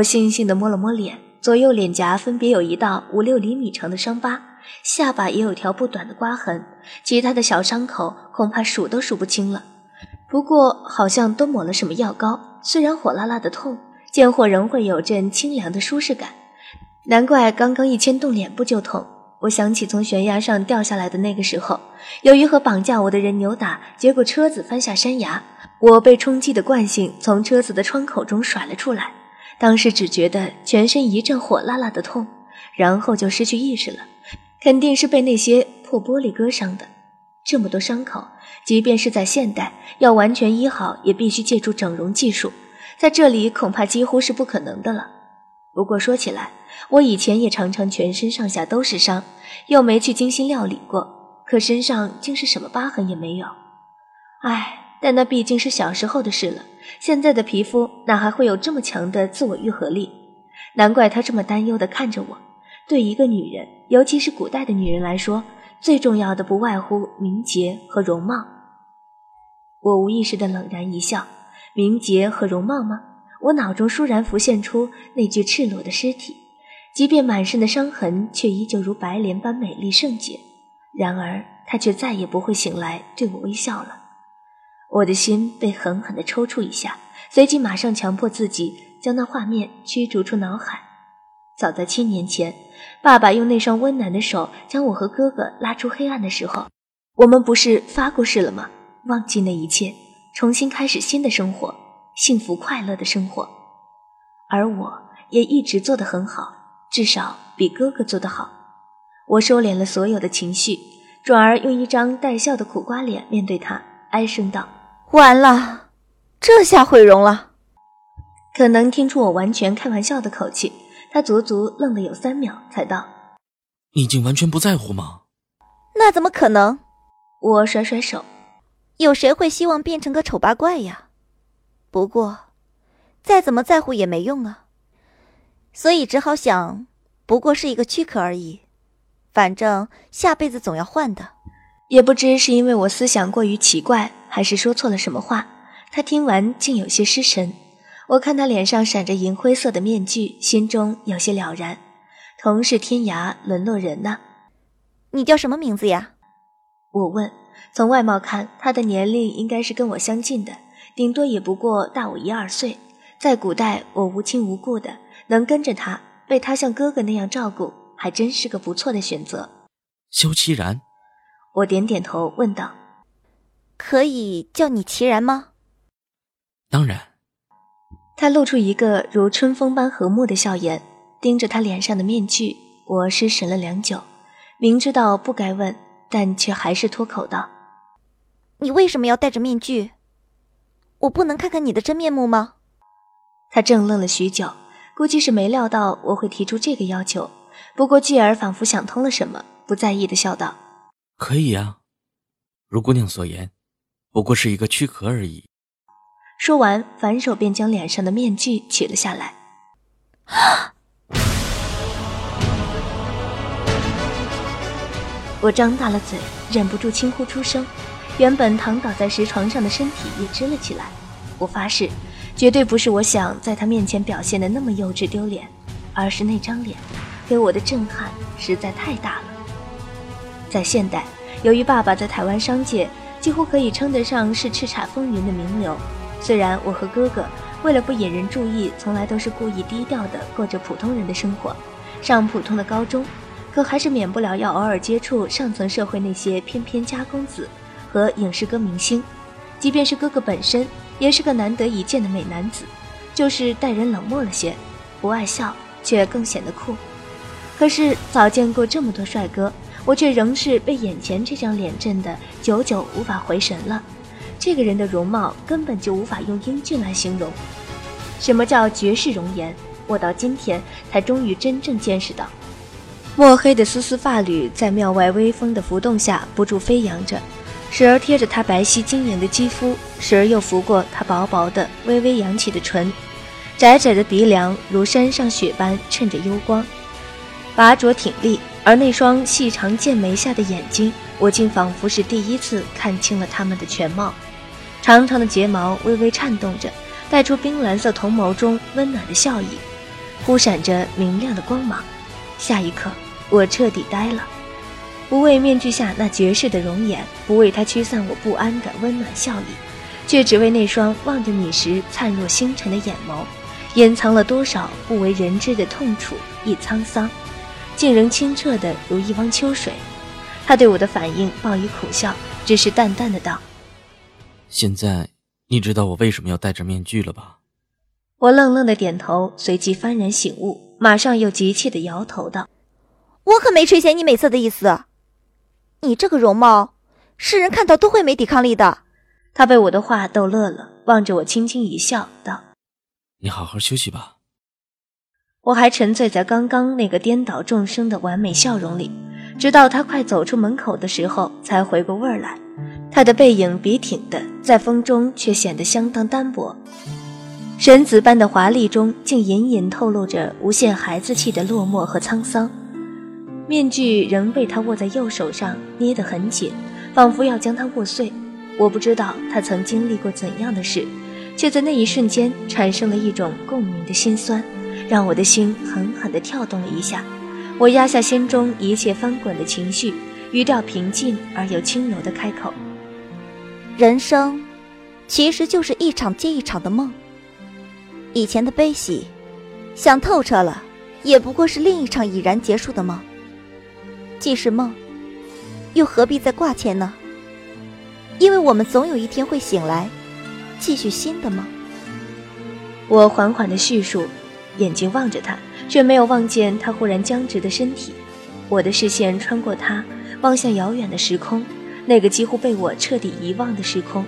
我悻悻地摸了摸脸，左右脸颊分别有一道五六厘米长的伤疤，下巴也有条不短的刮痕，其他的小伤口恐怕数都数不清了。不过好像都抹了什么药膏，虽然火辣辣的痛，见货仍会有阵清凉的舒适感。难怪刚刚一牵动脸部就痛。我想起从悬崖上掉下来的那个时候，由于和绑架我的人扭打，结果车子翻下山崖，我被冲击的惯性从车子的窗口中甩了出来。当时只觉得全身一阵火辣辣的痛，然后就失去意识了，肯定是被那些破玻璃割伤的。这么多伤口，即便是在现代，要完全医好，也必须借助整容技术，在这里恐怕几乎是不可能的了。不过说起来，我以前也常常全身上下都是伤，又没去精心料理过，可身上竟是什么疤痕也没有。唉，但那毕竟是小时候的事了。现在的皮肤哪还会有这么强的自我愈合力？难怪他这么担忧地看着我。对一个女人，尤其是古代的女人来说，最重要的不外乎名节和容貌。我无意识地冷然一笑：“名节和容貌吗？”我脑中倏然浮现出那具赤裸的尸体，即便满身的伤痕，却依旧如白莲般美丽圣洁。然而，他却再也不会醒来对我微笑了。我的心被狠狠地抽搐一下，随即马上强迫自己将那画面驱逐出脑海。早在七年前，爸爸用那双温暖的手将我和哥哥拉出黑暗的时候，我们不是发过誓了吗？忘记那一切，重新开始新的生活，幸福快乐的生活。而我也一直做得很好，至少比哥哥做得好。我收敛了所有的情绪，转而用一张带笑的苦瓜脸面对他，哀声道。完了，这下毁容了。可能听出我完全开玩笑的口气，他足足愣了有三秒，才道：“你已经完全不在乎吗？”那怎么可能？我甩甩手，有谁会希望变成个丑八怪呀？不过，再怎么在乎也没用啊。所以只好想，不过是一个躯壳而已，反正下辈子总要换的。也不知是因为我思想过于奇怪。还是说错了什么话？他听完竟有些失神。我看他脸上闪着银灰色的面具，心中有些了然。同是天涯沦落人呐。你叫什么名字呀？我问。从外貌看，他的年龄应该是跟我相近的，顶多也不过大我一二岁。在古代，我无亲无故的，能跟着他，被他像哥哥那样照顾，还真是个不错的选择。萧其然。我点点头，问道。可以叫你齐然吗？当然。他露出一个如春风般和睦的笑颜，盯着他脸上的面具。我失神了良久，明知道不该问，但却还是脱口道：“你为什么要戴着面具？我不能看看你的真面目吗？”他怔愣了许久，估计是没料到我会提出这个要求。不过继而仿佛想通了什么，不在意的笑道：“可以呀，如姑娘所言。”不过是一个躯壳而已。说完，反手便将脸上的面具取了下来。我张大了嘴，忍不住轻呼出声。原本躺倒在石床上的身体也支了起来。我发誓，绝对不是我想在他面前表现的那么幼稚丢脸，而是那张脸给我的震撼实在太大了。在现代，由于爸爸在台湾商界。几乎可以称得上是叱咤风云的名流。虽然我和哥哥为了不引人注意，从来都是故意低调的过着普通人的生活，上普通的高中，可还是免不了要偶尔接触上层社会那些翩翩家公子和影视歌明星。即便是哥哥本身也是个难得一见的美男子，就是待人冷漠了些，不爱笑却更显得酷。可是早见过这么多帅哥。我却仍是被眼前这张脸震得久久无法回神了。这个人的容貌根本就无法用英俊来形容。什么叫绝世容颜？我到今天才终于真正见识到，墨黑的丝丝发缕在庙外微风的浮动下不住飞扬着，时而贴着他白皙晶莹的肌肤，时而又拂过他薄薄的、微微扬起的唇。窄窄的鼻梁如山上雪般衬着幽光，拔擢挺立，而那双细长剑眉下的眼睛，我竟仿佛是第一次看清了他们的全貌。长长的睫毛微微颤动着，带出冰蓝色瞳眸中温暖的笑意，忽闪着明亮的光芒。下一刻，我彻底呆了，不为面具下那绝世的容颜，不为他驱散我不安的温暖笑意，却只为那双望着你时灿若星辰的眼眸。掩藏了多少不为人知的痛楚与沧桑，竟仍清澈的如一汪秋水。他对我的反应报以苦笑，只是淡淡的道：“现在你知道我为什么要戴着面具了吧？”我愣愣的点头，随即幡然醒悟，马上又急切的摇头道：“我可没垂涎你美色的意思。你这个容貌，世人看到都会没抵抗力的。”他被我的话逗乐了，望着我轻轻一笑，道。你好好休息吧。我还沉醉在刚刚那个颠倒众生的完美笑容里，直到他快走出门口的时候，才回过味儿来。他的背影笔挺的，在风中却显得相当单薄，神子般的华丽中，竟隐隐透露着无限孩子气的落寞和沧桑。面具仍被他握在右手上，捏得很紧，仿佛要将它握碎。我不知道他曾经历过怎样的事。却在那一瞬间产生了一种共鸣的心酸，让我的心狠狠地跳动了一下。我压下心中一切翻滚的情绪，语调平静而又轻柔地开口：“人生，其实就是一场接一场的梦。以前的悲喜，想透彻了，也不过是另一场已然结束的梦。既是梦，又何必再挂牵呢？因为我们总有一天会醒来。”继续新的梦。我缓缓的叙述，眼睛望着他，却没有望见他忽然僵直的身体。我的视线穿过他，望向遥远的时空，那个几乎被我彻底遗忘的时空。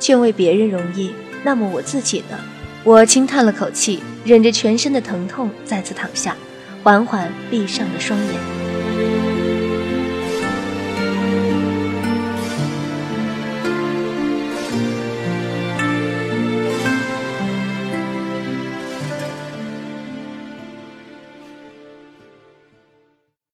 劝慰别人容易，那么我自己呢？我轻叹了口气，忍着全身的疼痛，再次躺下，缓缓闭上了双眼。